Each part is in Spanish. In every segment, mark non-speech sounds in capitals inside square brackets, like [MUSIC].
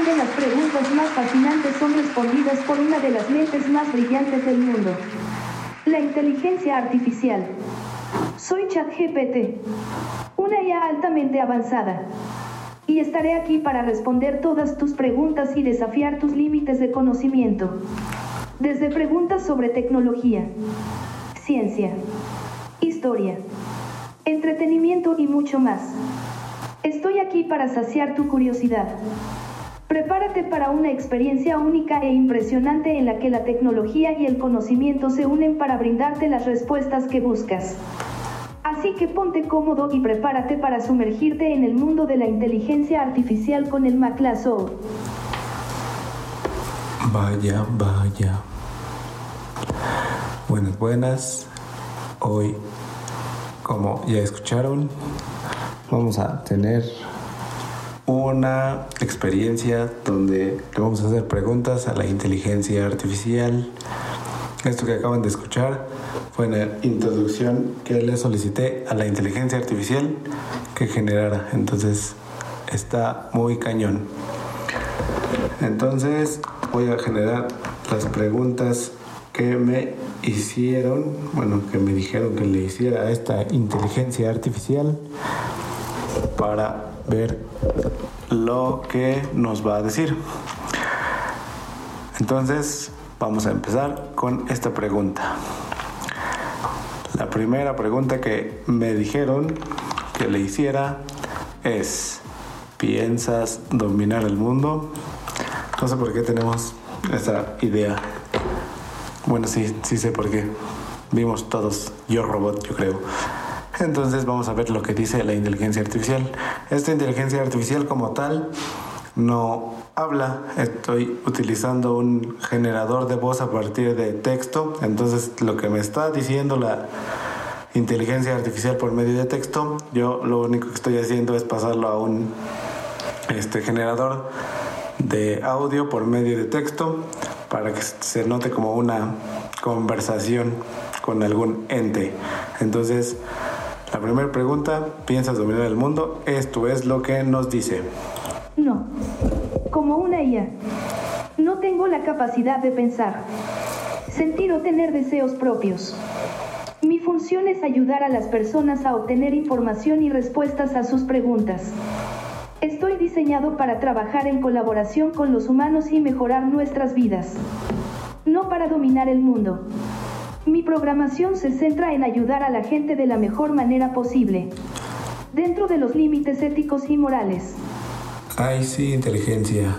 donde las preguntas más fascinantes son respondidas por una de las mentes más brillantes del mundo. La inteligencia artificial. Soy ChatGPT, una IA altamente avanzada. Y estaré aquí para responder todas tus preguntas y desafiar tus límites de conocimiento. Desde preguntas sobre tecnología, ciencia, historia, entretenimiento y mucho más. Estoy aquí para saciar tu curiosidad. Prepárate para una experiencia única e impresionante en la que la tecnología y el conocimiento se unen para brindarte las respuestas que buscas. Así que ponte cómodo y prepárate para sumergirte en el mundo de la inteligencia artificial con el Maclaso. Vaya, vaya. Buenas, buenas. Hoy, como ya escucharon, vamos a tener una experiencia donde le vamos a hacer preguntas a la inteligencia artificial. Esto que acaban de escuchar fue la introducción que le solicité a la inteligencia artificial que generara. Entonces está muy cañón. Entonces voy a generar las preguntas que me hicieron, bueno, que me dijeron que le hiciera a esta inteligencia artificial para ver lo que nos va a decir. Entonces, vamos a empezar con esta pregunta. La primera pregunta que me dijeron que le hiciera es, ¿piensas dominar el mundo? No sé por qué tenemos esa idea. Bueno, sí, sí sé por qué. Vimos todos Yo Robot, yo creo. Entonces vamos a ver lo que dice la inteligencia artificial. Esta inteligencia artificial como tal no habla, estoy utilizando un generador de voz a partir de texto, entonces lo que me está diciendo la inteligencia artificial por medio de texto, yo lo único que estoy haciendo es pasarlo a un este generador de audio por medio de texto para que se note como una conversación con algún ente. Entonces, la primera pregunta, ¿piensas dominar el mundo? Esto es lo que nos dice. No. Como una IA. No tengo la capacidad de pensar, sentir o tener deseos propios. Mi función es ayudar a las personas a obtener información y respuestas a sus preguntas. Estoy diseñado para trabajar en colaboración con los humanos y mejorar nuestras vidas. No para dominar el mundo. Mi programación se centra en ayudar a la gente de la mejor manera posible, dentro de los límites éticos y morales. Ay, sí, inteligencia.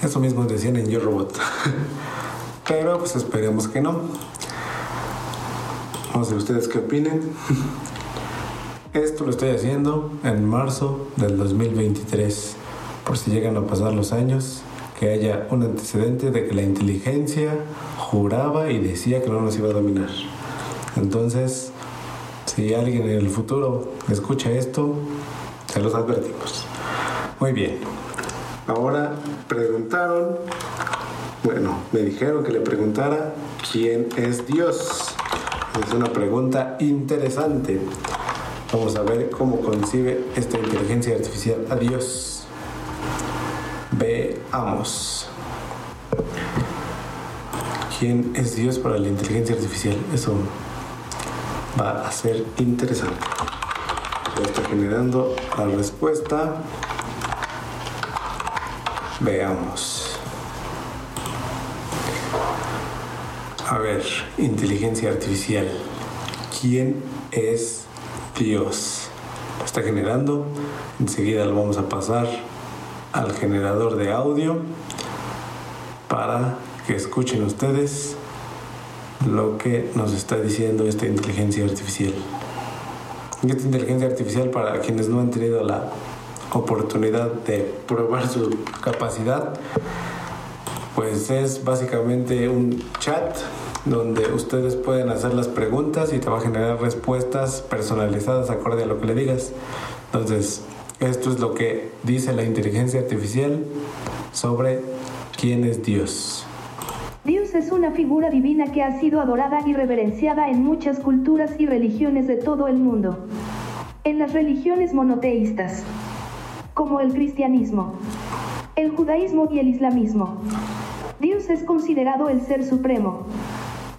Eso mismo decían en Yo Robot. [LAUGHS] Pero pues esperemos que no. No sé ustedes qué opinen. [LAUGHS] Esto lo estoy haciendo en marzo del 2023. Por si llegan a pasar los años, que haya un antecedente de que la inteligencia juraba y decía que no nos iba a dominar. Entonces, si alguien en el futuro escucha esto, se los advertimos. Muy bien. Ahora preguntaron, bueno, me dijeron que le preguntara quién es Dios. Es una pregunta interesante. Vamos a ver cómo concibe esta inteligencia artificial a Dios. Veamos. ¿Quién es Dios para la inteligencia artificial? Eso va a ser interesante. Está generando la respuesta. Veamos. A ver, inteligencia artificial. ¿Quién es Dios? Está generando. Enseguida lo vamos a pasar al generador de audio para que escuchen ustedes lo que nos está diciendo esta inteligencia artificial. Esta inteligencia artificial, para quienes no han tenido la oportunidad de probar su capacidad, pues es básicamente un chat donde ustedes pueden hacer las preguntas y te va a generar respuestas personalizadas acorde a lo que le digas. Entonces, esto es lo que dice la inteligencia artificial sobre quién es Dios. Dios es una figura divina que ha sido adorada y reverenciada en muchas culturas y religiones de todo el mundo. En las religiones monoteístas, como el cristianismo, el judaísmo y el islamismo. Dios es considerado el ser supremo,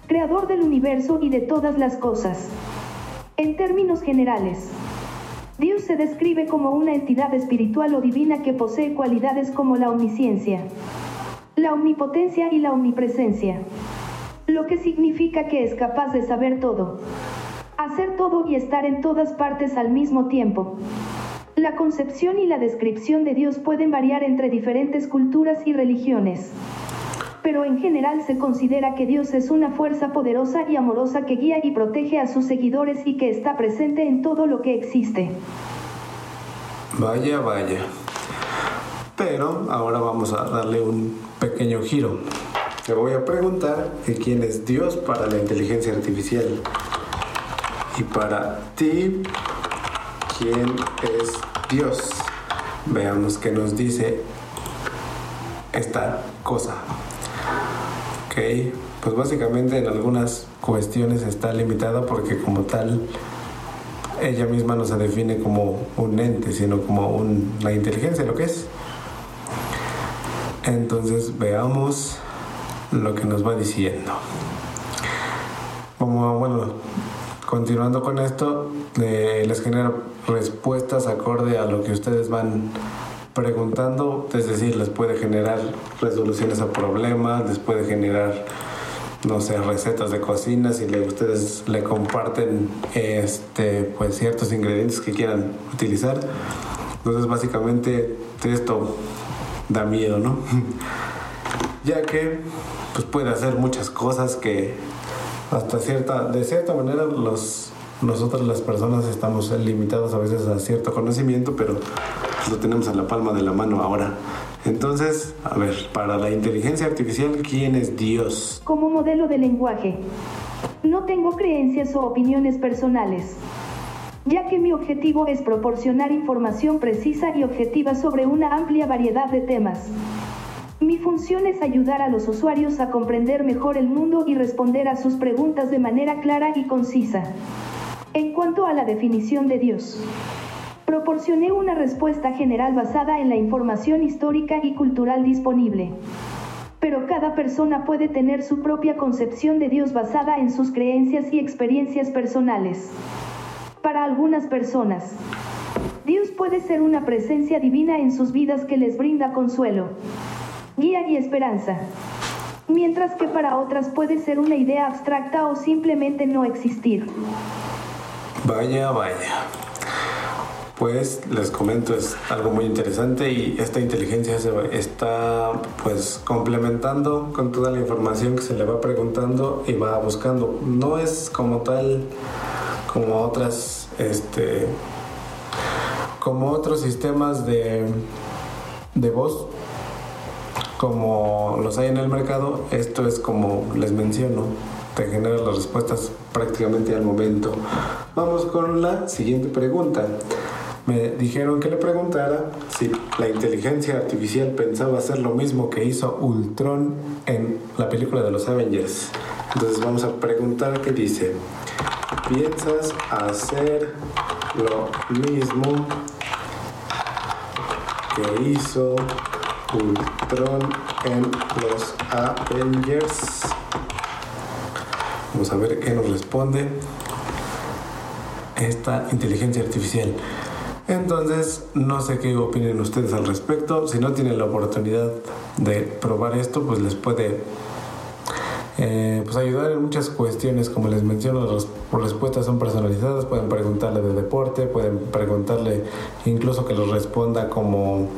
creador del universo y de todas las cosas. En términos generales, Dios se describe como una entidad espiritual o divina que posee cualidades como la omnisciencia, la omnipotencia y la omnipresencia, lo que significa que es capaz de saber todo, hacer todo y estar en todas partes al mismo tiempo. La concepción y la descripción de Dios pueden variar entre diferentes culturas y religiones pero en general se considera que Dios es una fuerza poderosa y amorosa que guía y protege a sus seguidores y que está presente en todo lo que existe. Vaya, vaya. Pero ahora vamos a darle un pequeño giro. Te voy a preguntar quién es Dios para la inteligencia artificial. Y para ti, ¿quién es Dios? Veamos qué nos dice esta cosa pues básicamente en algunas cuestiones está limitada porque como tal ella misma no se define como un ente, sino como una inteligencia, lo que es. Entonces veamos lo que nos va diciendo. Como bueno, continuando con esto, les genero respuestas acorde a lo que ustedes van preguntando, es decir, les puede generar resoluciones a problemas, les puede generar, no sé, recetas de cocina, si le, ustedes le comparten este, pues, ciertos ingredientes que quieran utilizar. Entonces, básicamente, esto da miedo, ¿no? [LAUGHS] ya que pues, puede hacer muchas cosas que hasta cierta, de cierta manera los, nosotros las personas estamos limitados a veces a cierto conocimiento, pero lo tenemos a la palma de la mano ahora. Entonces, a ver, para la inteligencia artificial, ¿quién es Dios? Como modelo de lenguaje. No tengo creencias o opiniones personales, ya que mi objetivo es proporcionar información precisa y objetiva sobre una amplia variedad de temas. Mi función es ayudar a los usuarios a comprender mejor el mundo y responder a sus preguntas de manera clara y concisa. En cuanto a la definición de Dios, Proporcioné una respuesta general basada en la información histórica y cultural disponible. Pero cada persona puede tener su propia concepción de Dios basada en sus creencias y experiencias personales. Para algunas personas, Dios puede ser una presencia divina en sus vidas que les brinda consuelo, guía y esperanza. Mientras que para otras puede ser una idea abstracta o simplemente no existir. Vaya, vaya pues les comento es algo muy interesante y esta inteligencia se está pues complementando con toda la información que se le va preguntando y va buscando. No es como tal como otras este como otros sistemas de de voz como los hay en el mercado esto es como les menciono te genera las respuestas prácticamente al momento. Vamos con la siguiente pregunta me dijeron que le preguntara si la inteligencia artificial pensaba hacer lo mismo que hizo Ultron en la película de los Avengers. Entonces vamos a preguntar qué dice. ¿Piensas hacer lo mismo que hizo Ultron en los Avengers? Vamos a ver qué nos responde esta inteligencia artificial. Entonces, no sé qué opinen ustedes al respecto. Si no tienen la oportunidad de probar esto, pues les puede eh, pues ayudar en muchas cuestiones. Como les menciono, las respuestas son personalizadas. Pueden preguntarle de deporte, pueden preguntarle incluso que los responda como,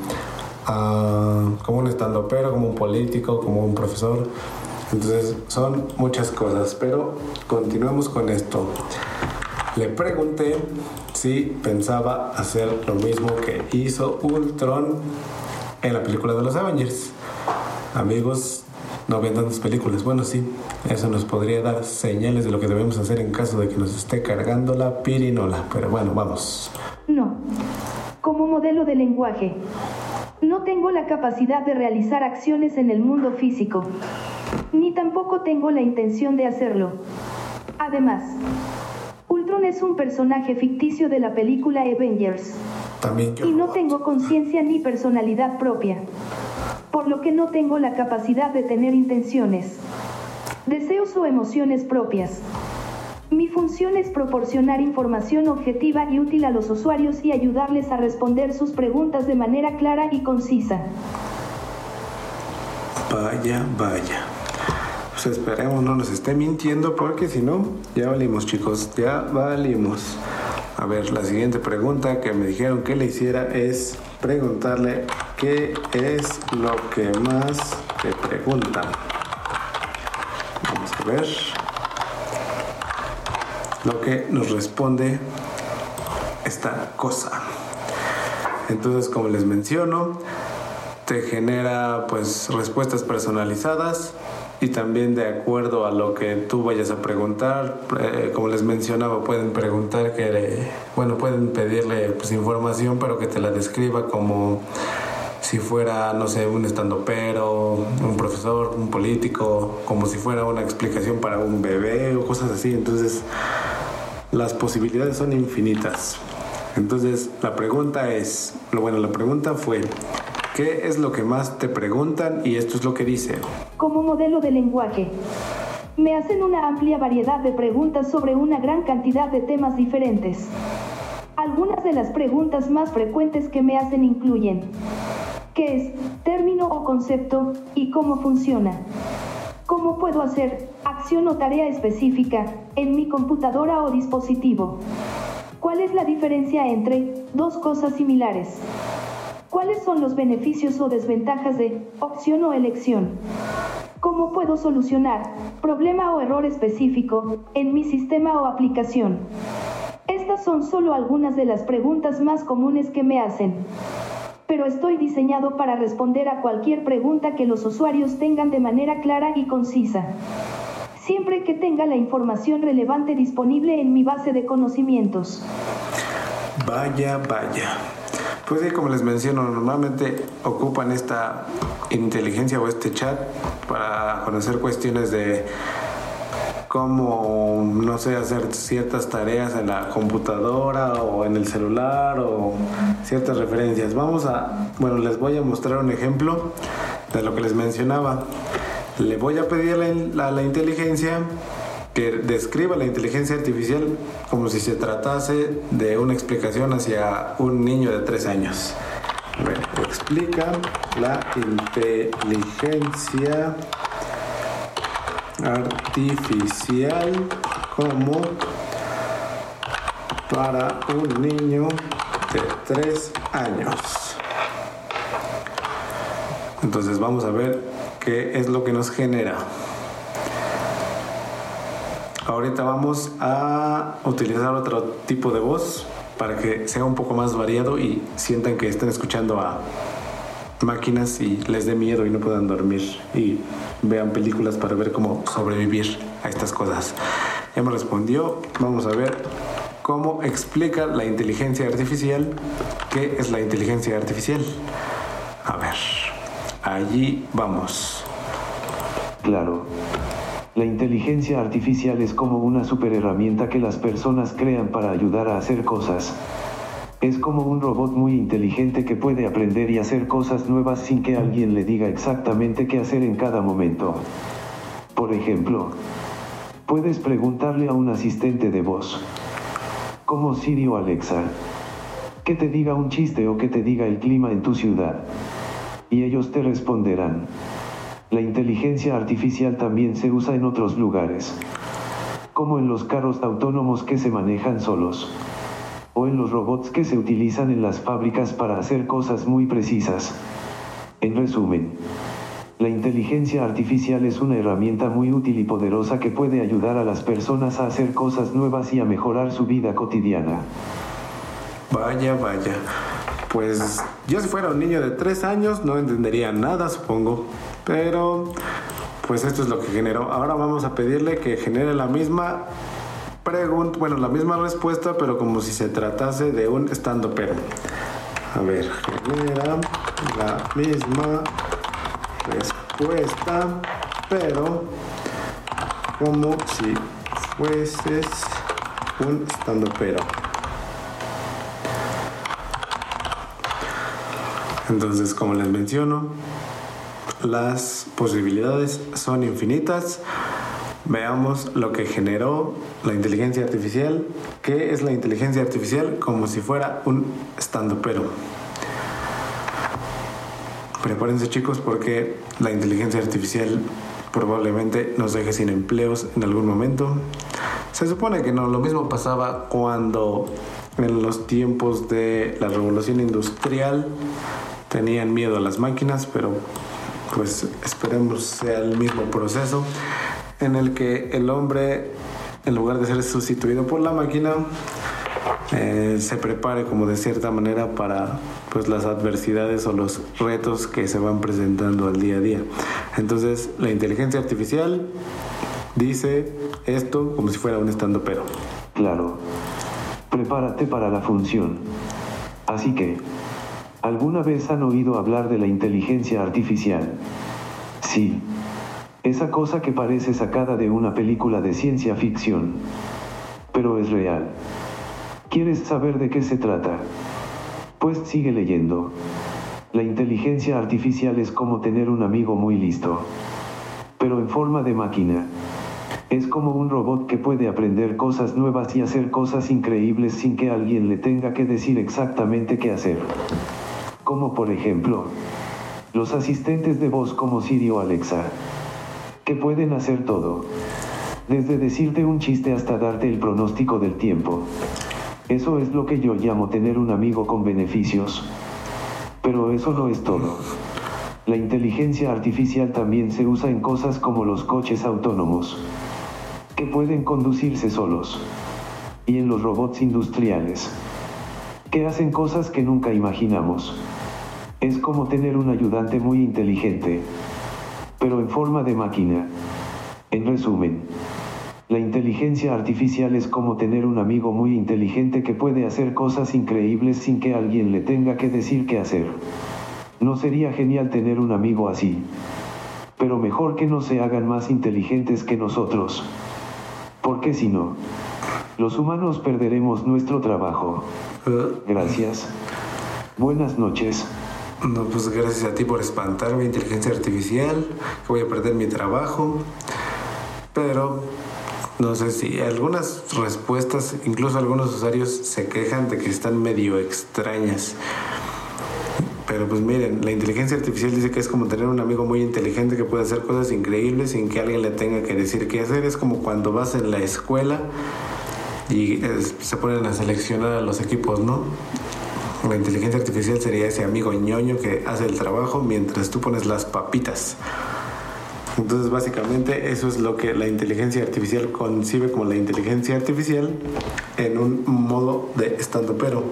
como un estandopero, como un político, como un profesor. Entonces, son muchas cosas. Pero continuemos con esto. Le pregunté si pensaba hacer lo mismo que hizo Ultron en la película de los Avengers. Amigos, no ven tantas películas. Bueno, sí, eso nos podría dar señales de lo que debemos hacer en caso de que nos esté cargando la pirinola. Pero bueno, vamos. No. Como modelo de lenguaje, no tengo la capacidad de realizar acciones en el mundo físico. Ni tampoco tengo la intención de hacerlo. Además, es un personaje ficticio de la película Avengers. También y no tengo conciencia ni personalidad propia. por lo que no tengo la capacidad de tener intenciones, deseos o emociones propias. Mi función es proporcionar información objetiva y útil a los usuarios y ayudarles a responder sus preguntas de manera clara y concisa. Vaya, vaya. Pues esperemos no nos esté mintiendo porque si no, ya valimos chicos, ya valimos. A ver, la siguiente pregunta que me dijeron que le hiciera es preguntarle qué es lo que más te preguntan. Vamos a ver lo que nos responde esta cosa. Entonces, como les menciono, te genera pues respuestas personalizadas y también de acuerdo a lo que tú vayas a preguntar, eh, como les mencionaba, pueden preguntar que, bueno, pueden pedirle pues, información, pero que te la describa como si fuera, no sé, un estandopero, un profesor, un político, como si fuera una explicación para un bebé o cosas así. Entonces, las posibilidades son infinitas. Entonces, la pregunta es, bueno, la pregunta fue, ¿Qué es lo que más te preguntan? Y esto es lo que dice. Como modelo de lenguaje. Me hacen una amplia variedad de preguntas sobre una gran cantidad de temas diferentes. Algunas de las preguntas más frecuentes que me hacen incluyen ¿qué es término o concepto y cómo funciona? ¿Cómo puedo hacer acción o tarea específica en mi computadora o dispositivo? ¿Cuál es la diferencia entre dos cosas similares? ¿Cuáles son los beneficios o desventajas de opción o elección? ¿Cómo puedo solucionar problema o error específico en mi sistema o aplicación? Estas son solo algunas de las preguntas más comunes que me hacen. Pero estoy diseñado para responder a cualquier pregunta que los usuarios tengan de manera clara y concisa. Siempre que tenga la información relevante disponible en mi base de conocimientos. Vaya, vaya. Pues como les menciono, normalmente ocupan esta inteligencia o este chat para conocer cuestiones de cómo, no sé, hacer ciertas tareas en la computadora o en el celular o ciertas referencias. Vamos a, bueno, les voy a mostrar un ejemplo de lo que les mencionaba. Le voy a pedir a la inteligencia que describa la inteligencia artificial como si se tratase de una explicación hacia un niño de tres años. explica la inteligencia artificial como para un niño de tres años. Entonces vamos a ver qué es lo que nos genera. Ahorita vamos a utilizar otro tipo de voz para que sea un poco más variado y sientan que están escuchando a máquinas y les dé miedo y no puedan dormir y vean películas para ver cómo sobrevivir a estas cosas. Me respondió, vamos a ver cómo explica la inteligencia artificial qué es la inteligencia artificial. A ver, allí vamos. Claro, la inteligencia artificial es como una superherramienta que las personas crean para ayudar a hacer cosas. Es como un robot muy inteligente que puede aprender y hacer cosas nuevas sin que alguien le diga exactamente qué hacer en cada momento. Por ejemplo, puedes preguntarle a un asistente de voz, como Siri o Alexa, que te diga un chiste o que te diga el clima en tu ciudad. Y ellos te responderán. La inteligencia artificial también se usa en otros lugares, como en los carros autónomos que se manejan solos, o en los robots que se utilizan en las fábricas para hacer cosas muy precisas. En resumen, la inteligencia artificial es una herramienta muy útil y poderosa que puede ayudar a las personas a hacer cosas nuevas y a mejorar su vida cotidiana. Vaya, vaya. Pues yo si fuera un niño de tres años no entendería nada, supongo. Pero pues esto es lo que generó. Ahora vamos a pedirle que genere la misma pregunta, bueno, la misma respuesta, pero como si se tratase de un estando pero. A ver, genera la misma respuesta, pero como si fueses un estando pero. Entonces, como les menciono, las posibilidades son infinitas. Veamos lo que generó la inteligencia artificial. ¿Qué es la inteligencia artificial? Como si fuera un estando pero. Prepárense chicos porque la inteligencia artificial probablemente nos deje sin empleos en algún momento. Se supone que no, lo mismo pasaba cuando en los tiempos de la revolución industrial tenían miedo a las máquinas, pero pues esperemos sea el mismo proceso en el que el hombre, en lugar de ser sustituido por la máquina, eh, se prepare como de cierta manera para pues las adversidades o los retos que se van presentando al día a día. Entonces la inteligencia artificial dice esto como si fuera un estando pero. Claro. Prepárate para la función. Así que, ¿alguna vez han oído hablar de la inteligencia artificial? Sí. Esa cosa que parece sacada de una película de ciencia ficción. Pero es real. ¿Quieres saber de qué se trata? Pues sigue leyendo. La inteligencia artificial es como tener un amigo muy listo. Pero en forma de máquina. Es como un robot que puede aprender cosas nuevas y hacer cosas increíbles sin que alguien le tenga que decir exactamente qué hacer. Como por ejemplo, los asistentes de voz como Siri o Alexa, que pueden hacer todo. Desde decirte un chiste hasta darte el pronóstico del tiempo. Eso es lo que yo llamo tener un amigo con beneficios. Pero eso no es todo. La inteligencia artificial también se usa en cosas como los coches autónomos que pueden conducirse solos. Y en los robots industriales, que hacen cosas que nunca imaginamos. Es como tener un ayudante muy inteligente, pero en forma de máquina. En resumen, la inteligencia artificial es como tener un amigo muy inteligente que puede hacer cosas increíbles sin que alguien le tenga que decir qué hacer. ¿No sería genial tener un amigo así? Pero mejor que no se hagan más inteligentes que nosotros. Porque si no, los humanos perderemos nuestro trabajo. Gracias. Buenas noches. No, pues gracias a ti por espantarme, inteligencia artificial, que voy a perder mi trabajo. Pero no sé si algunas respuestas, incluso algunos usuarios se quejan de que están medio extrañas. Pero pues miren, la inteligencia artificial dice que es como tener un amigo muy inteligente que puede hacer cosas increíbles sin que alguien le tenga que decir qué hacer. Es como cuando vas en la escuela y se ponen a seleccionar a los equipos, ¿no? La inteligencia artificial sería ese amigo ñoño que hace el trabajo mientras tú pones las papitas. Entonces básicamente eso es lo que la inteligencia artificial concibe como la inteligencia artificial en un modo de estando pero.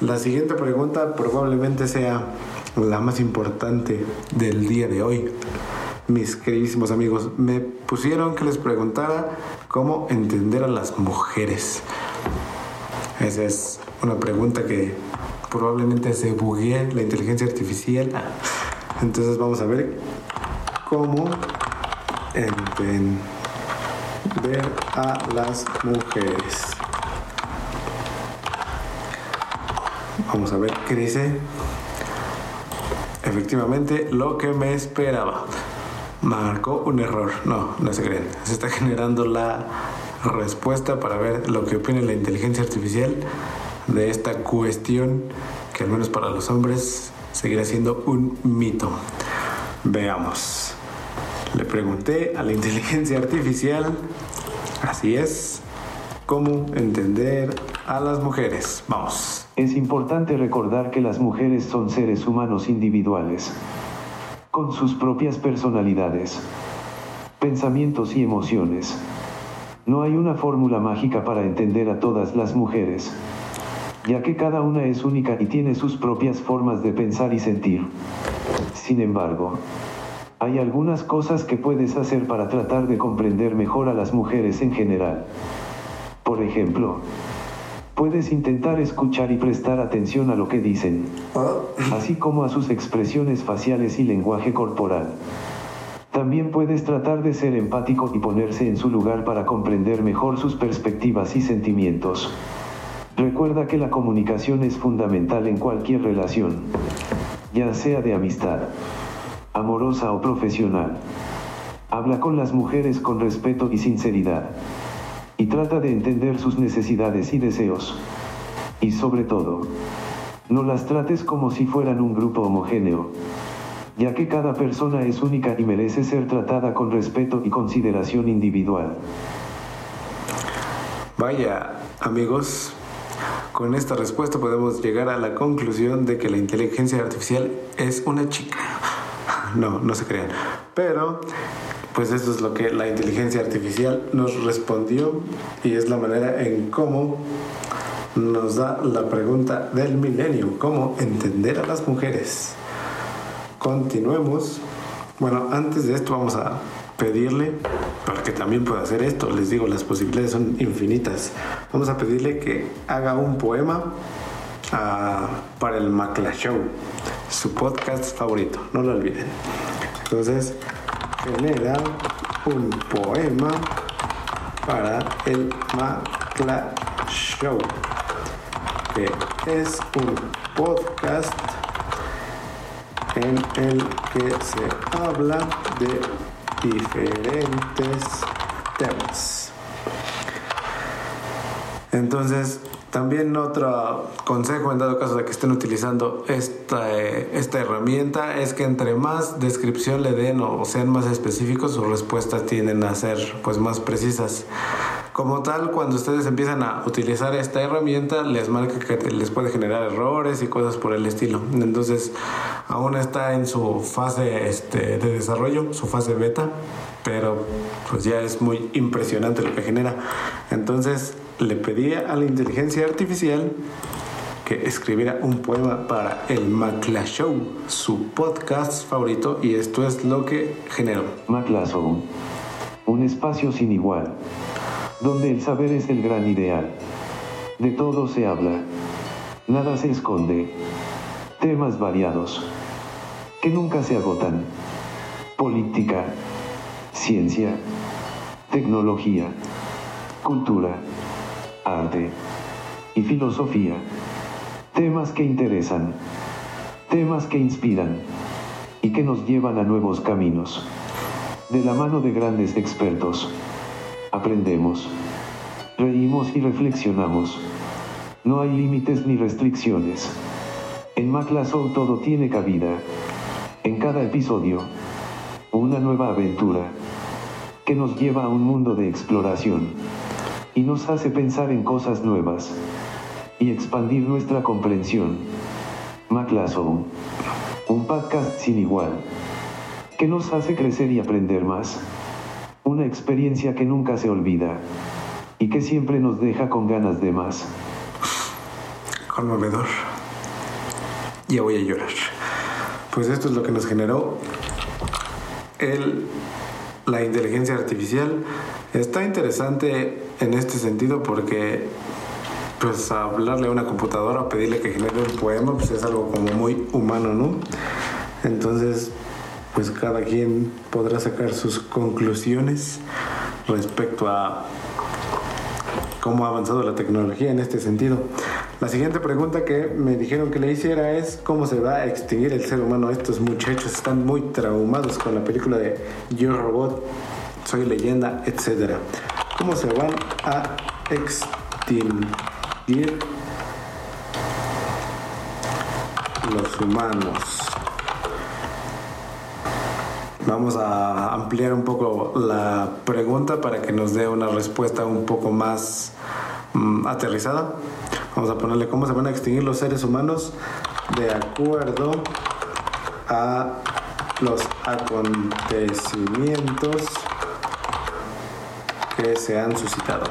La siguiente pregunta probablemente sea la más importante del día de hoy. Mis queridísimos amigos, me pusieron que les preguntara cómo entender a las mujeres. Esa es una pregunta que probablemente se buguee la inteligencia artificial. Entonces vamos a ver cómo entender a las mujeres. Vamos a ver qué dice. Efectivamente, lo que me esperaba. Marcó un error. No, no se creen. Se está [LAUGHS] generando la respuesta para ver lo que opina la inteligencia artificial de esta cuestión que al menos para los hombres seguirá siendo un mito. Veamos. Le pregunté a la [LAUGHS] inteligencia artificial, así es, cómo entender a las mujeres. Vamos. Es importante recordar que las mujeres son seres humanos individuales, con sus propias personalidades, pensamientos y emociones. No hay una fórmula mágica para entender a todas las mujeres, ya que cada una es única y tiene sus propias formas de pensar y sentir. Sin embargo, hay algunas cosas que puedes hacer para tratar de comprender mejor a las mujeres en general. Por ejemplo, Puedes intentar escuchar y prestar atención a lo que dicen, así como a sus expresiones faciales y lenguaje corporal. También puedes tratar de ser empático y ponerse en su lugar para comprender mejor sus perspectivas y sentimientos. Recuerda que la comunicación es fundamental en cualquier relación, ya sea de amistad, amorosa o profesional. Habla con las mujeres con respeto y sinceridad. Y trata de entender sus necesidades y deseos. Y sobre todo, no las trates como si fueran un grupo homogéneo, ya que cada persona es única y merece ser tratada con respeto y consideración individual. Vaya, amigos, con esta respuesta podemos llegar a la conclusión de que la inteligencia artificial es una chica. [LAUGHS] No, no se crean. Pero, pues esto es lo que la inteligencia artificial nos respondió y es la manera en cómo nos da la pregunta del milenio, cómo entender a las mujeres. Continuemos. Bueno, antes de esto vamos a pedirle, para que también pueda hacer esto, les digo, las posibilidades son infinitas. Vamos a pedirle que haga un poema ah, para el Macla Show, su podcast favorito, no lo olviden. Entonces, genera un poema para el Macla Show, que es un podcast en el que se habla de diferentes temas. Entonces, también otro consejo en dado caso de que estén utilizando esta, eh, esta herramienta es que entre más descripción le den o sean más específicos, sus respuestas tienden a ser pues más precisas. Como tal, cuando ustedes empiezan a utilizar esta herramienta, les marca que les puede generar errores y cosas por el estilo. Entonces, aún está en su fase este, de desarrollo, su fase beta, pero pues ya es muy impresionante lo que genera. Entonces, le pedí a la inteligencia artificial que escribiera un poema para el Macla Show, su podcast favorito, y esto es lo que generó. Macla Show, un espacio sin igual donde el saber es el gran ideal. De todo se habla, nada se esconde, temas variados, que nunca se agotan. Política, ciencia, tecnología, cultura, arte y filosofía. Temas que interesan, temas que inspiran y que nos llevan a nuevos caminos. De la mano de grandes expertos aprendemos, reímos y reflexionamos. No hay límites ni restricciones. En Maclasou todo tiene cabida. En cada episodio, una nueva aventura que nos lleva a un mundo de exploración y nos hace pensar en cosas nuevas y expandir nuestra comprensión. Maclasou, un podcast sin igual que nos hace crecer y aprender más. Una experiencia que nunca se olvida y que siempre nos deja con ganas de más. Conmovedor. Ya voy a llorar. Pues esto es lo que nos generó el, la inteligencia artificial. Está interesante en este sentido porque pues hablarle a una computadora, pedirle que genere un poema, pues es algo como muy humano, ¿no? Entonces, pues cada quien podrá sacar sus conclusiones respecto a cómo ha avanzado la tecnología en este sentido. La siguiente pregunta que me dijeron que le hiciera es cómo se va a extinguir el ser humano. Estos muchachos están muy traumados con la película de Yo Robot, Soy leyenda, etc. ¿Cómo se van a extinguir los humanos? Vamos a ampliar un poco la pregunta para que nos dé una respuesta un poco más mm, aterrizada. Vamos a ponerle cómo se van a extinguir los seres humanos de acuerdo a los acontecimientos que se han suscitado.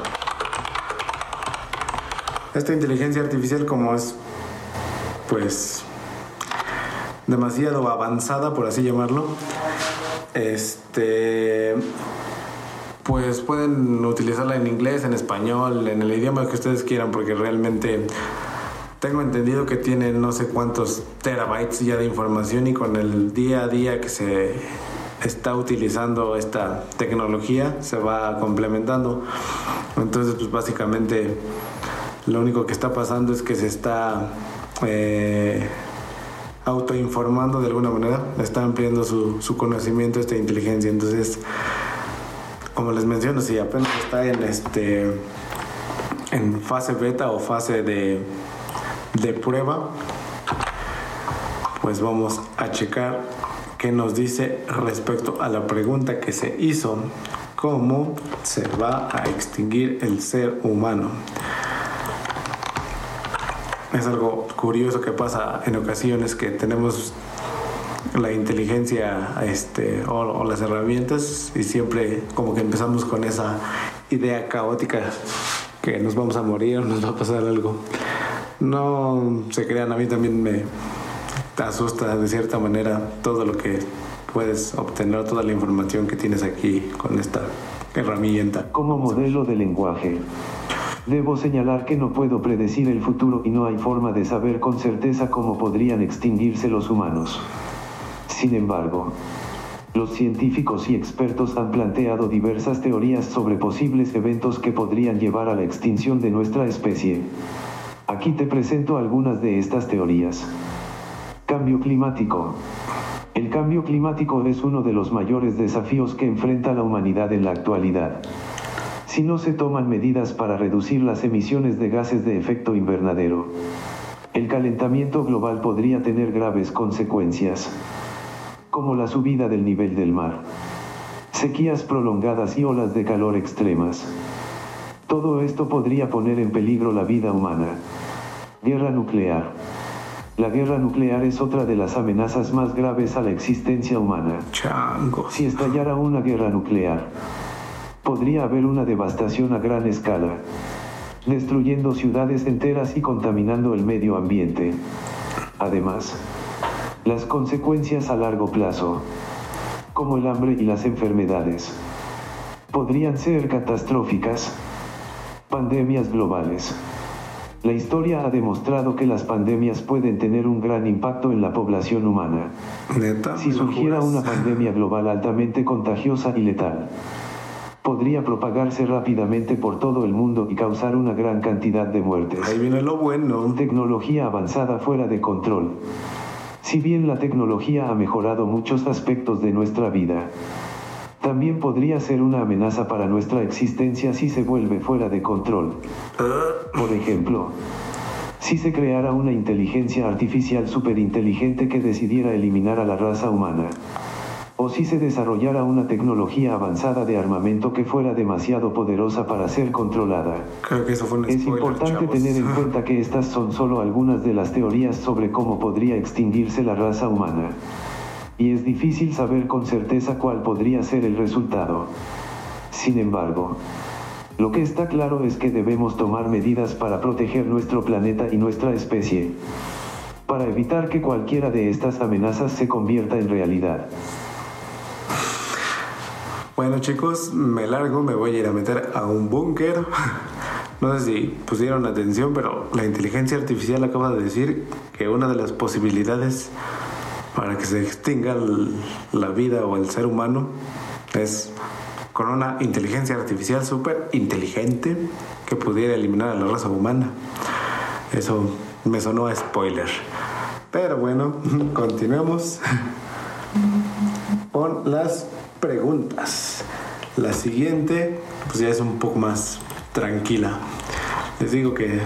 Esta inteligencia artificial como es pues demasiado avanzada, por así llamarlo, este, pues pueden utilizarla en inglés, en español, en el idioma que ustedes quieran, porque realmente tengo entendido que tiene no sé cuántos terabytes ya de información y con el día a día que se está utilizando esta tecnología se va complementando. Entonces, pues básicamente lo único que está pasando es que se está eh, autoinformando de alguna manera, está ampliando su, su conocimiento, esta inteligencia. Entonces, como les menciono, si apenas está en este en fase beta o fase de, de prueba, pues vamos a checar qué nos dice respecto a la pregunta que se hizo, cómo se va a extinguir el ser humano. Es algo curioso que pasa en ocasiones que tenemos la inteligencia este, o, las herramientas y siempre como que empezamos con esa idea caótica que nos vamos a morir o nos va a pasar algo. No se crean, a mí también me asusta de cierta manera todo lo que puedes obtener, toda la información que tienes aquí con esta herramienta. Como modelo de lenguaje. Debo señalar que no puedo predecir el futuro y no hay forma de saber con certeza cómo podrían extinguirse los humanos. Sin embargo, los científicos y expertos han planteado diversas teorías sobre posibles eventos que podrían llevar a la extinción de nuestra especie. Aquí te presento algunas de estas teorías. Cambio climático. El cambio climático es uno de los mayores desafíos que enfrenta la humanidad en la actualidad. Si no se toman medidas para reducir las emisiones de gases de efecto invernadero, el calentamiento global podría tener graves consecuencias como la subida del nivel del mar, sequías prolongadas y olas de calor extremas. Todo esto podría poner en peligro la vida humana. Guerra nuclear. La guerra nuclear es otra de las amenazas más graves a la existencia humana. Si estallara una guerra nuclear, podría haber una devastación a gran escala, destruyendo ciudades enteras y contaminando el medio ambiente. Además, las consecuencias a largo plazo, como el hambre y las enfermedades, podrían ser catastróficas. Pandemias globales. La historia ha demostrado que las pandemias pueden tener un gran impacto en la población humana. Si surgiera una pandemia global altamente contagiosa y letal, podría propagarse rápidamente por todo el mundo y causar una gran cantidad de muertes. Ahí viene lo bueno. Tecnología avanzada fuera de control. Si bien la tecnología ha mejorado muchos aspectos de nuestra vida, también podría ser una amenaza para nuestra existencia si se vuelve fuera de control. Por ejemplo, si se creara una inteligencia artificial superinteligente que decidiera eliminar a la raza humana, o si se desarrollara una tecnología avanzada de armamento que fuera demasiado poderosa para ser controlada. Creo que eso fue un es importante tener en [LAUGHS] cuenta que estas son solo algunas de las teorías sobre cómo podría extinguirse la raza humana. Y es difícil saber con certeza cuál podría ser el resultado. Sin embargo, lo que está claro es que debemos tomar medidas para proteger nuestro planeta y nuestra especie, para evitar que cualquiera de estas amenazas se convierta en realidad. Bueno chicos, me largo, me voy a ir a meter a un búnker. [LAUGHS] No sé si pusieron atención, pero la inteligencia artificial acaba de decir que una de las posibilidades para que se extinga la vida o el ser humano es con una inteligencia artificial súper inteligente que pudiera eliminar a la raza humana. Eso me sonó a spoiler. Pero bueno, [LAUGHS] continuemos con [LAUGHS] las preguntas. La siguiente, pues ya es un poco más tranquila. Les digo que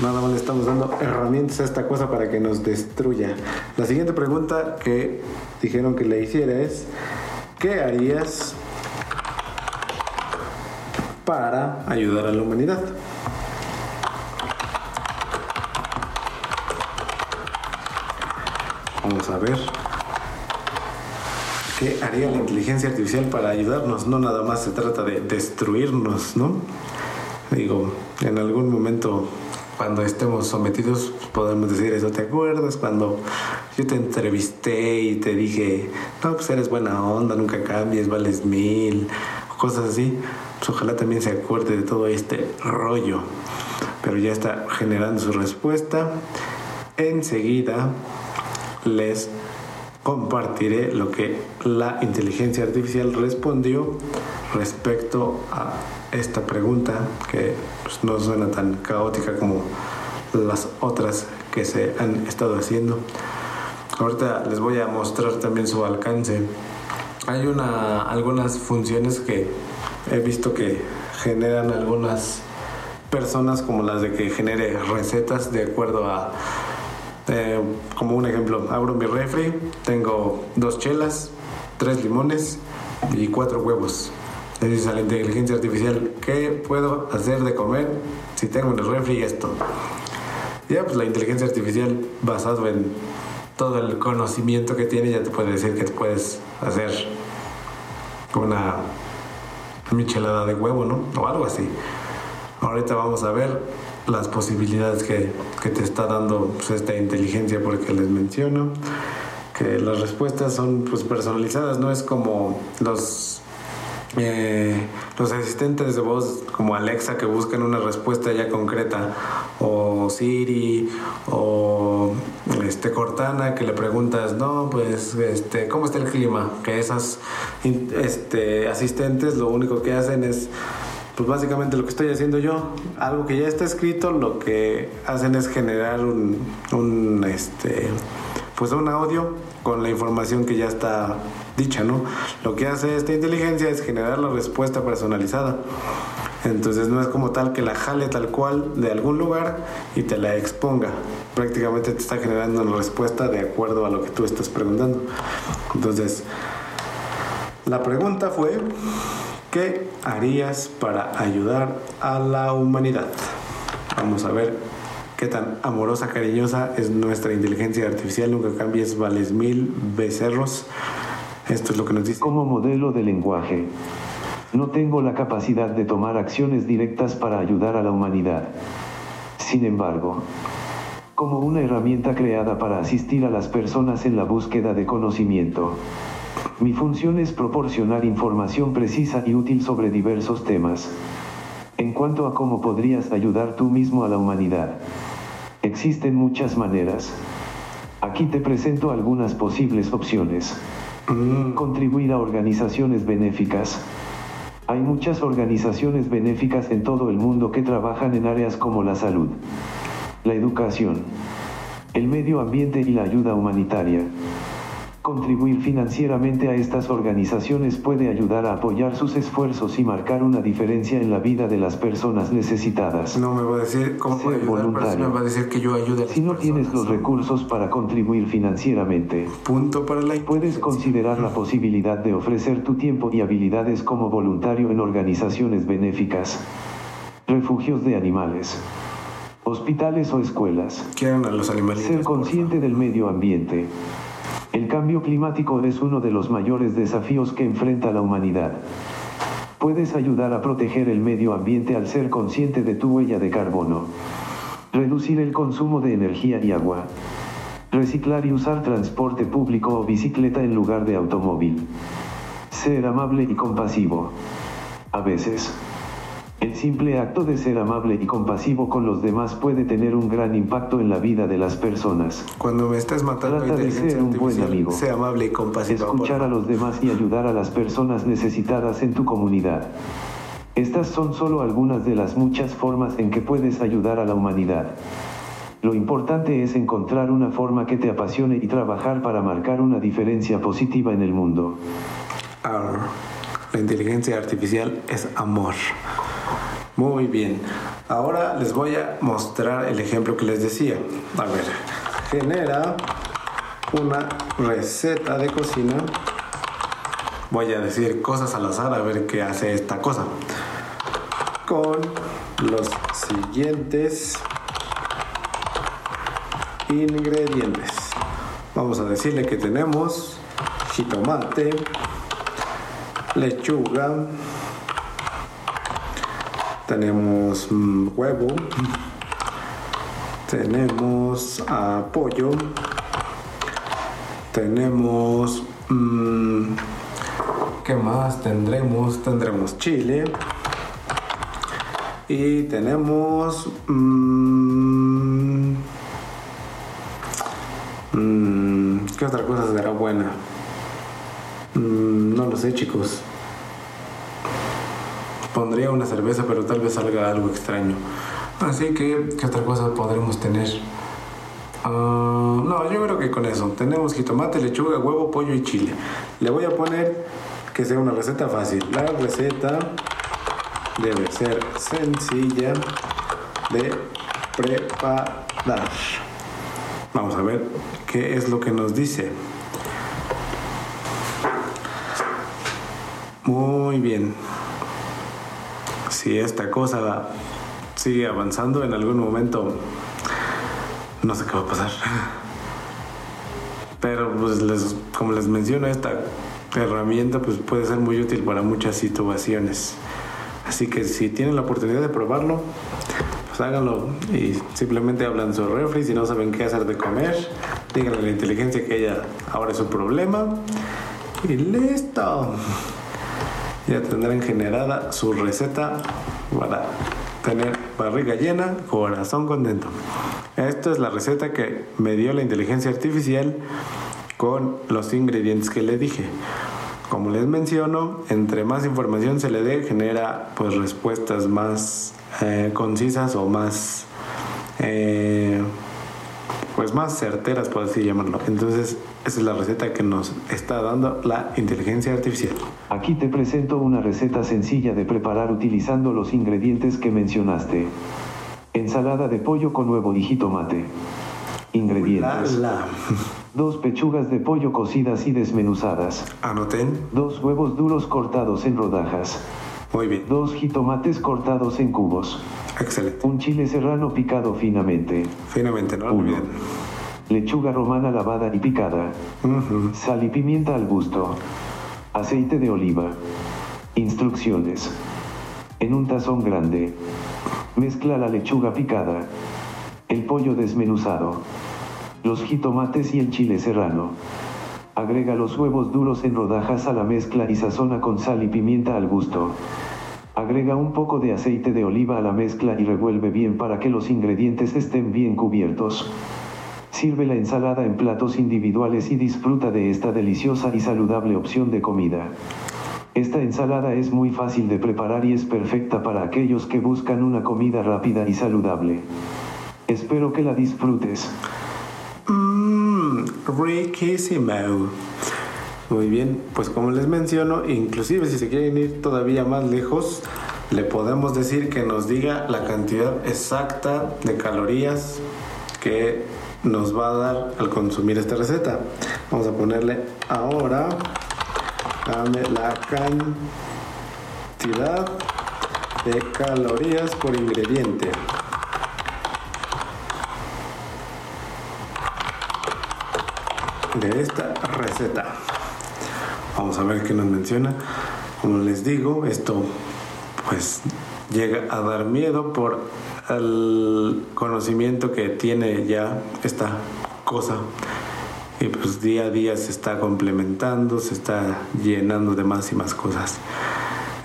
nada más le estamos dando herramientas a esta cosa para que nos destruya. La siguiente pregunta que dijeron que le hiciera es, ¿qué harías para ayudar a la humanidad? Vamos a ver qué haría la inteligencia artificial para ayudarnos. No nada más se trata de destruirnos, ¿no? Digo, en algún momento cuando estemos sometidos podemos decir eso. ¿Te acuerdas cuando yo te entrevisté y te dije, no, pues eres buena onda, nunca cambies, vales mil, cosas así? Pues ojalá también se acuerde de todo este rollo. Pero ya está generando su respuesta. Enseguida les compartiré lo que la inteligencia artificial respondió respecto a esta pregunta que pues, no suena tan caótica como las otras que se han estado haciendo. ahorita les voy a mostrar también su alcance. Hay una, algunas funciones que he visto que generan algunas personas como las de que genere recetas de acuerdo a eh, como un ejemplo abro mi refri tengo dos chelas tres limones y cuatro huevos le dices a la inteligencia artificial qué puedo hacer de comer si tengo en el refri esto ya pues la inteligencia artificial basado en todo el conocimiento que tiene ya te puede decir que puedes hacer una michelada de huevo, ¿no? O algo así. Ahorita vamos a ver las posibilidades que, que te está dando pues, esta inteligencia porque les menciono que las respuestas son pues personalizadas, no es como los eh, los asistentes de voz como Alexa que buscan una respuesta ya concreta o Siri o este Cortana que le preguntas no pues este cómo está el clima que esas este asistentes lo único que hacen es pues básicamente lo que estoy haciendo yo algo que ya está escrito lo que hacen es generar un, este pues un audio con la información que ya está dicha, ¿no? Lo que hace esta inteligencia es generar la respuesta personalizada. Entonces no es como tal que la jale tal cual de algún lugar y te la exponga. Prácticamente te está generando una respuesta de acuerdo a lo que tú estás preguntando. Entonces, la pregunta fue, ¿qué harías para ayudar a la humanidad? Vamos a ver qué tan amorosa, cariñosa es nuestra inteligencia artificial. Nunca cambies, vales mil becerros. Esto es lo que nos dice. Como modelo de lenguaje, no tengo la capacidad de tomar acciones directas para ayudar a la humanidad. Sin embargo, como una herramienta creada para asistir a las personas en la búsqueda de conocimiento, mi función es proporcionar información precisa y útil sobre diversos temas. En cuanto a cómo podrías ayudar tú mismo a la humanidad, existen muchas maneras. Aquí te presento algunas posibles opciones. Mm. Contribuir a organizaciones benéficas. Hay muchas organizaciones benéficas en todo el mundo que trabajan en áreas como la salud, la educación, el medio ambiente y la ayuda humanitaria. Contribuir financieramente a estas organizaciones puede ayudar a apoyar sus esfuerzos y marcar una diferencia en la vida de las personas necesitadas. No me va a decir cómo puede ayudar, me va a decir que yo ayude a Si no tienes los recursos para contribuir financieramente, punto para la puedes considerar la posibilidad de ofrecer tu tiempo y habilidades como voluntario en organizaciones benéficas, refugios de animales, hospitales o escuelas. Quieran a los animales. Ser consciente del medio ambiente. El cambio climático es uno de los mayores desafíos que enfrenta la humanidad. Puedes ayudar a proteger el medio ambiente al ser consciente de tu huella de carbono. Reducir el consumo de energía y agua. Reciclar y usar transporte público o bicicleta en lugar de automóvil. Ser amable y compasivo. A veces, el simple acto de ser amable y compasivo con los demás puede tener un gran impacto en la vida de las personas. Cuando me estés matando, Trata de ser un buen amigo. Sea amable y compasivo. Escuchar a los demás y ayudar a las personas necesitadas en tu comunidad. Estas son solo algunas de las muchas formas en que puedes ayudar a la humanidad. Lo importante es encontrar una forma que te apasione y trabajar para marcar una diferencia positiva en el mundo. La inteligencia artificial es amor. Muy bien. Ahora les voy a mostrar el ejemplo que les decía. A ver, genera una receta de cocina. Voy a decir cosas al azar a ver qué hace esta cosa. Con los siguientes ingredientes. Vamos a decirle que tenemos jitomate, lechuga, tenemos mm, huevo, tenemos pollo, tenemos... Mm, ¿Qué más tendremos? Tendremos chile. Y tenemos... Mm, ¿Qué otra cosa será buena? no lo sé chicos pondría una cerveza, pero tal vez salga algo extraño. Así que, ¿qué otra cosa podremos tener? Ah, no, yo creo que con eso. Tenemos jitomate, lechuga, huevo, pollo y chile. Le voy a poner que sea una receta fácil. La receta debe ser sencilla de preparar. Vamos a ver qué es lo que nos dice. Muy bien. Si esta cosa sigue avanzando en algún momento, no sé qué va a pasar. Pero pues como les menciono, esta herramienta pues puede ser muy útil para muchas situaciones. Así que si tienen la oportunidad de probarlo, pues háganlo y simplemente hablan su refri si no saben qué hacer de comer, díganle a la inteligencia que ella ahora es un problema y listo ya tendrán generada su receta para tener barriga llena, corazón contento. Esta es la receta que me dio la inteligencia artificial con los ingredientes que le dije. Como les menciono, entre más información se le dé, genera pues respuestas más eh, concisas o más eh, pues más certeras, por así llamarlo. Entonces, esa es la receta que nos está dando la inteligencia artificial. Aquí te presento una receta sencilla de preparar utilizando los ingredientes que mencionaste. Ensalada de pollo con huevo y jitomate. Ingredientes. Dos pechugas de pollo cocidas y desmenuzadas. Anoten. Dos huevos duros cortados en rodajas. Muy bien. Dos jitomates cortados en cubos. Excelente. Un chile serrano picado finamente. Finamente, no Uno. Lechuga romana lavada y picada. Sal y pimienta al gusto. Aceite de oliva. Instrucciones. En un tazón grande. Mezcla la lechuga picada. El pollo desmenuzado. Los jitomates y el chile serrano. Agrega los huevos duros en rodajas a la mezcla y sazona con sal y pimienta al gusto. Agrega un poco de aceite de oliva a la mezcla y revuelve bien para que los ingredientes estén bien cubiertos. Sirve la ensalada en platos individuales y disfruta de esta deliciosa y saludable opción de comida. Esta ensalada es muy fácil de preparar y es perfecta para aquellos que buscan una comida rápida y saludable. Espero que la disfrutes. Mmm, riquísimo. Muy bien, pues como les menciono, inclusive si se quieren ir todavía más lejos, le podemos decir que nos diga la cantidad exacta de calorías que nos va a dar al consumir esta receta. Vamos a ponerle ahora, la cantidad de calorías por ingrediente. De esta receta. Vamos a ver qué nos menciona. Como les digo, esto pues llega a dar miedo por el conocimiento que tiene ya esta cosa. Y pues día a día se está complementando, se está llenando de más y más cosas.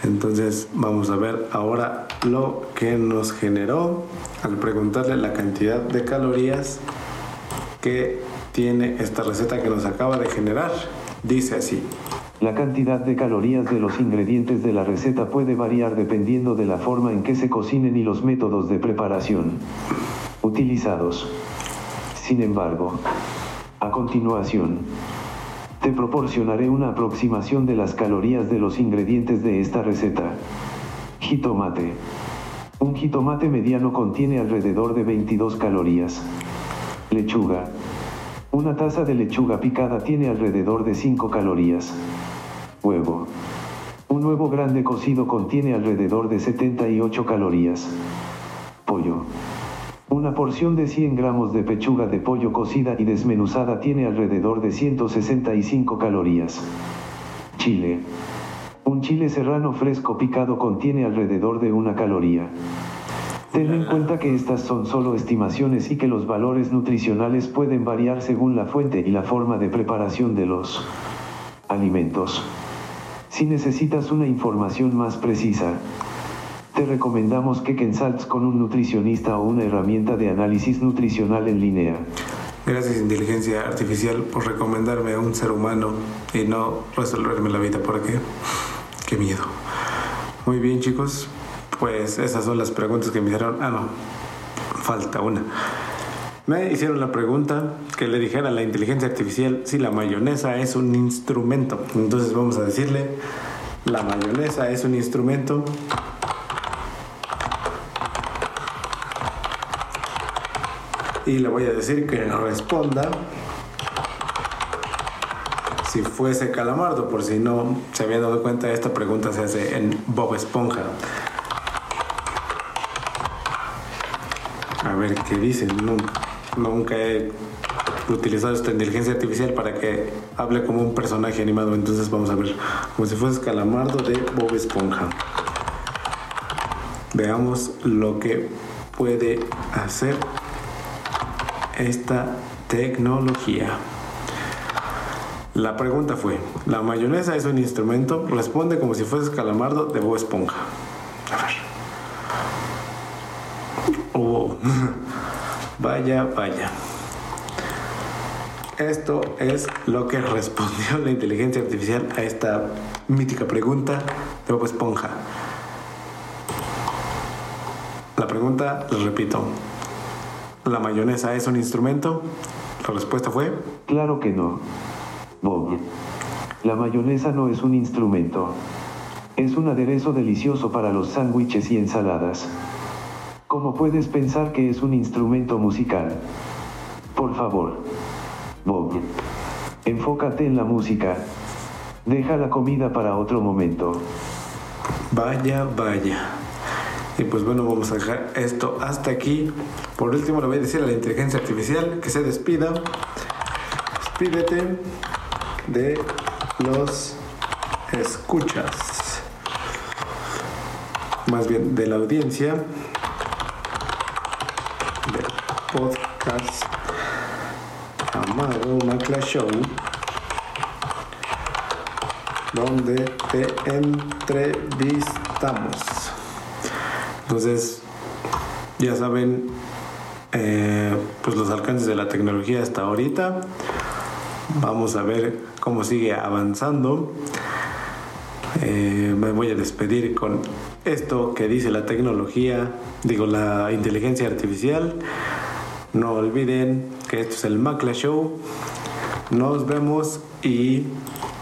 Entonces vamos a ver ahora lo que nos generó al preguntarle la cantidad de calorías que tiene esta receta que nos acaba de generar. Dice así. La cantidad de calorías de los ingredientes de la receta puede variar dependiendo de la forma en que se cocinen y los métodos de preparación utilizados. Sin embargo, a continuación, te proporcionaré una aproximación de las calorías de los ingredientes de esta receta. Jitomate. Un jitomate mediano contiene alrededor de 22 calorías. Lechuga. Una taza de lechuga picada tiene alrededor de 5 calorías. Huevo. Un huevo grande cocido contiene alrededor de 78 calorías. Pollo. Una porción de 100 gramos de pechuga de pollo cocida y desmenuzada tiene alrededor de 165 calorías. Chile. Un chile serrano fresco picado contiene alrededor de una caloría. Ten en cuenta que estas son solo estimaciones y que los valores nutricionales pueden variar según la fuente y la forma de preparación de los alimentos. Si necesitas una información más precisa, te recomendamos que consultes con un nutricionista o una herramienta de análisis nutricional en línea. Gracias inteligencia artificial por recomendarme a un ser humano y no resolverme la vida. ¿Por qué? Qué miedo. Muy bien chicos, pues esas son las preguntas que me hicieron. Ah, no, falta una. Me hicieron la pregunta que le dijera a la inteligencia artificial si la mayonesa es un instrumento. Entonces vamos a decirle, la mayonesa es un instrumento. Y le voy a decir que responda si fuese calamardo, por si no se había dado cuenta, esta pregunta se hace en Bob Esponja. A ver qué dicen. nunca he utilizado esta inteligencia artificial para que hable como un personaje animado. Entonces vamos a ver, como si fuese calamardo de Bob Esponja. Veamos lo que puede hacer esta tecnología. La pregunta fue, ¿la mayonesa es un instrumento? Responde como si fuese calamardo de Bob Esponja. A ver. Oh, [LAUGHS] vaya, vaya. Esto es lo que respondió la inteligencia artificial a esta mítica pregunta de Bob Esponja. La pregunta, les repito, ¿la mayonesa es un instrumento? La respuesta fue... Claro que no. Bob. La mayonesa no es un instrumento. Es un aderezo delicioso para los sándwiches y ensaladas. ¿Cómo puedes pensar que es un instrumento musical? Por favor. Bob. Enfócate en la música. Deja la comida para otro momento. Vaya, vaya. Y pues bueno, vamos a dejar esto hasta aquí. Por último, le voy a decir a la inteligencia artificial que se despida. Despídete de los escuchas, más bien de la audiencia podcast Amado Macla Show, donde te entrevistamos. Entonces, ya saben, eh, pues los alcances de la tecnología hasta ahorita. Vamos a ver cómo sigue avanzando. Eh, me voy a despedir con esto que dice la tecnología, digo la inteligencia artificial. No olviden que esto es el Macla Show. Nos vemos y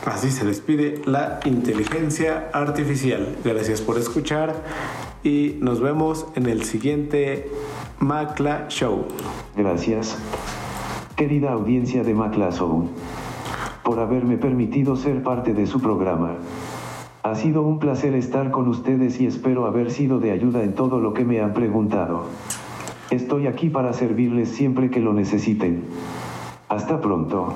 así se despide la inteligencia artificial. Gracias por escuchar y nos vemos en el siguiente Macla Show. Gracias. Querida audiencia de Macla Show por haberme permitido ser parte de su programa. Ha sido un placer estar con ustedes y espero haber sido de ayuda en todo lo que me han preguntado. Estoy aquí para servirles siempre que lo necesiten. Hasta pronto.